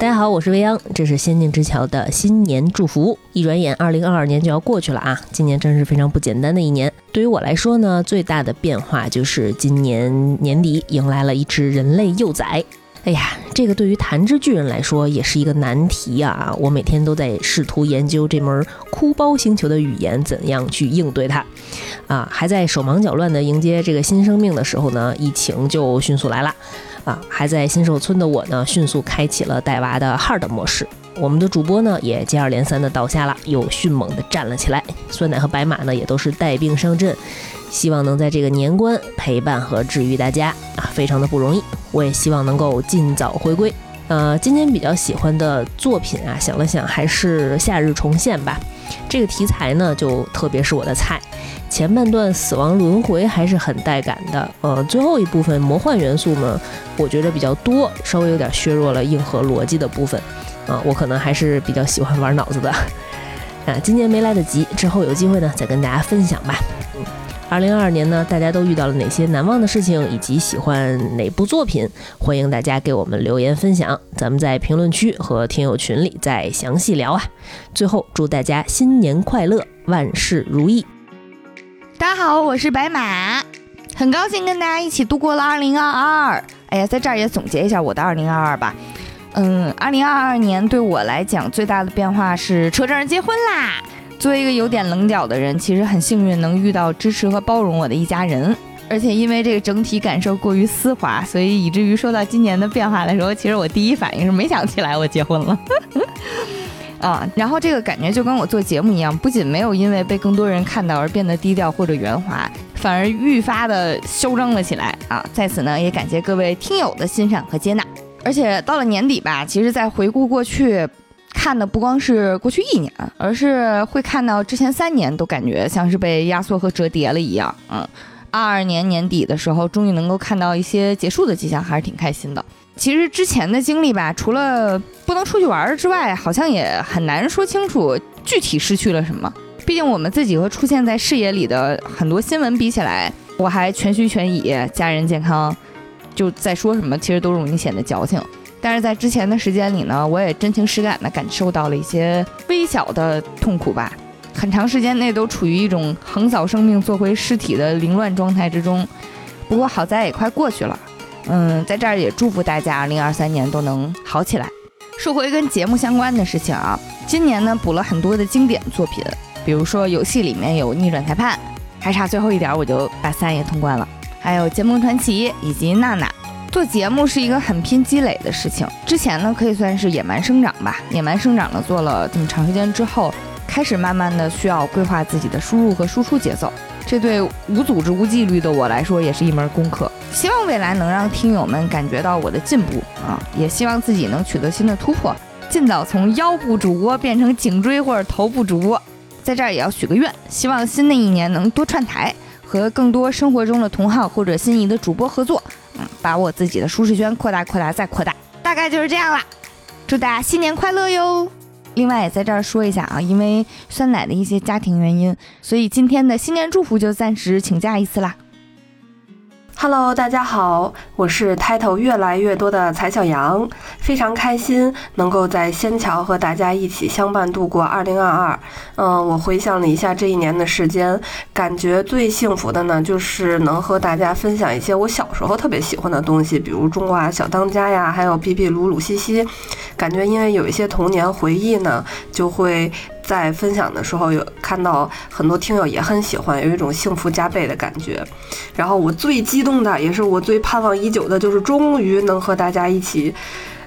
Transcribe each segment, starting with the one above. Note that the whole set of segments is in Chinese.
大家好，我是未央，这是仙境之桥的新年祝福。一转眼，二零二二年就要过去了啊！今年真是非常不简单的一年。对于我来说呢，最大的变化就是今年年底迎来了一只人类幼崽。哎呀，这个对于弹之巨人来说也是一个难题啊！我每天都在试图研究这门哭包星球的语言，怎样去应对它。啊，还在手忙脚乱地迎接这个新生命的时候呢，疫情就迅速来了。啊，还在新手村的我呢，迅速开启了带娃的 hard 模式。我们的主播呢，也接二连三的倒下了，又迅猛的站了起来。酸奶和白马呢，也都是带病上阵，希望能在这个年关陪伴和治愈大家啊，非常的不容易。我也希望能够尽早回归。呃，今天比较喜欢的作品啊，想了想，还是《夏日重现》吧。这个题材呢，就特别是我的菜。前半段死亡轮回还是很带感的，呃，最后一部分魔幻元素呢，我觉得比较多，稍微有点削弱了硬核逻辑的部分，啊，我可能还是比较喜欢玩脑子的，啊，今年没来得及，之后有机会呢再跟大家分享吧。嗯，二零二二年呢，大家都遇到了哪些难忘的事情，以及喜欢哪部作品？欢迎大家给我们留言分享，咱们在评论区和听友群里再详细聊啊。最后祝大家新年快乐，万事如意。大家好，我是白马，很高兴跟大家一起度过了二零二二。哎呀，在这儿也总结一下我的二零二二吧。嗯，二零二二年对我来讲最大的变化是车证结婚啦。作为一个有点棱角的人，其实很幸运能遇到支持和包容我的一家人。而且因为这个整体感受过于丝滑，所以以至于说到今年的变化的时候，其实我第一反应是没想起来我结婚了。啊，然后这个感觉就跟我做节目一样，不仅没有因为被更多人看到而变得低调或者圆滑，反而愈发的嚣张了起来啊！在此呢，也感谢各位听友的欣赏和接纳。而且到了年底吧，其实，在回顾过去，看的不光是过去一年，而是会看到之前三年都感觉像是被压缩和折叠了一样。嗯，二二年年底的时候，终于能够看到一些结束的迹象，还是挺开心的。其实之前的经历吧，除了不能出去玩之外，好像也很难说清楚具体失去了什么。毕竟我们自己和出现在视野里的很多新闻比起来，我还全虚全以，家人健康，就在说什么，其实都容易显得矫情。但是在之前的时间里呢，我也真情实感地感受到了一些微小的痛苦吧。很长时间内都处于一种横扫生命、做回尸体的凌乱状态之中。不过好在也快过去了。嗯，在这儿也祝福大家，二零二三年都能好起来。说回跟节目相关的事情啊，今年呢补了很多的经典作品，比如说游戏里面有《逆转裁判》，还差最后一点我就把三也通关了。还有《剑梦传奇》以及娜娜。做节目是一个很拼积累的事情，之前呢可以算是野蛮生长吧，野蛮生长了做了这么长时间之后，开始慢慢的需要规划自己的输入和输出节奏。这对无组织无纪律的我来说也是一门功课。希望未来能让听友们感觉到我的进步啊，也希望自己能取得新的突破，尽早从腰部主播变成颈椎或者头部主播。在这儿也要许个愿，希望新的一年能多串台，和更多生活中的同好或者心仪的主播合作，嗯，把我自己的舒适圈扩大、扩大再扩大。大概就是这样啦，祝大家新年快乐哟！另外也在这儿说一下啊，因为酸奶的一些家庭原因，所以今天的新年祝福就暂时请假一次啦。Hello，大家好，我是 title 越来越多的彩小杨，非常开心能够在仙桥和大家一起相伴度过2022。嗯，我回想了一下这一年的时间，感觉最幸福的呢，就是能和大家分享一些我小时候特别喜欢的东西，比如《中华小当家》呀，还有《皮皮鲁鲁西西》。感觉因为有一些童年回忆呢，就会。在分享的时候，有看到很多听友也很喜欢，有一种幸福加倍的感觉。然后我最激动的，也是我最盼望已久的，就是终于能和大家一起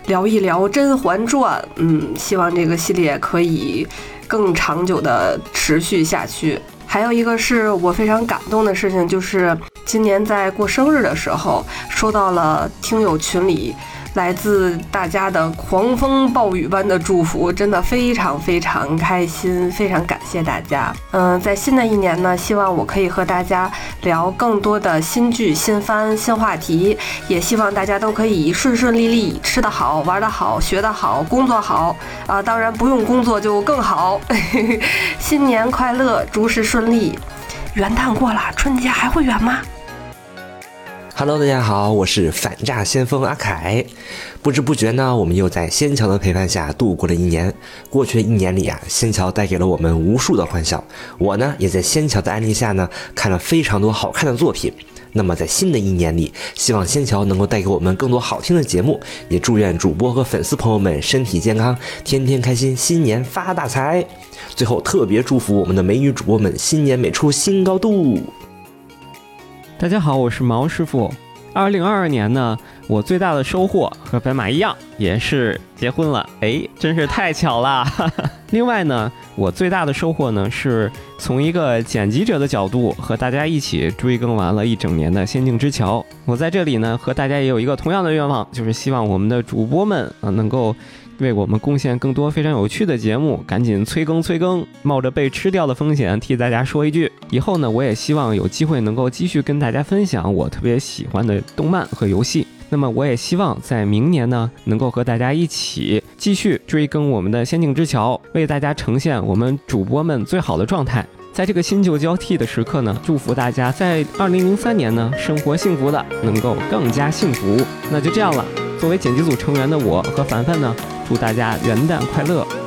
聊一聊《甄嬛传》。嗯，希望这个系列可以更长久的持续下去。还有一个是我非常感动的事情，就是今年在过生日的时候，收到了听友群里。来自大家的狂风暴雨般的祝福，真的非常非常开心，非常感谢大家。嗯，在新的一年呢，希望我可以和大家聊更多的新剧、新番、新话题，也希望大家都可以顺顺利利，吃得好，玩得好，学得好，工作好啊！当然不用工作就更好。新年快乐，诸事顺利。元旦过了，春节还会远吗？Hello，大家好，我是反诈先锋阿凯。不知不觉呢，我们又在仙桥的陪伴下度过了一年。过去的一年里啊，仙桥带给了我们无数的欢笑。我呢，也在仙桥的安利下呢，看了非常多好看的作品。那么在新的一年里，希望仙桥能够带给我们更多好听的节目，也祝愿主播和粉丝朋友们身体健康，天天开心，新年发大财。最后特别祝福我们的美女主播们新年美出新高度。大家好，我是毛师傅。二零二二年呢，我最大的收获和白马一样，也是结婚了。哎，真是太巧了。另外呢，我最大的收获呢，是从一个剪辑者的角度和大家一起追更完了一整年的《仙境之桥》。我在这里呢，和大家也有一个同样的愿望，就是希望我们的主播们啊，能够。为我们贡献更多非常有趣的节目，赶紧催更催更！冒着被吃掉的风险，替大家说一句，以后呢，我也希望有机会能够继续跟大家分享我特别喜欢的动漫和游戏。那么，我也希望在明年呢，能够和大家一起继续追更我们的《仙境之桥》，为大家呈现我们主播们最好的状态。在这个新旧交替的时刻呢，祝福大家在二零零三年呢，生活幸福的能够更加幸福。那就这样了。作为剪辑组成员的我和凡凡呢，祝大家元旦快乐！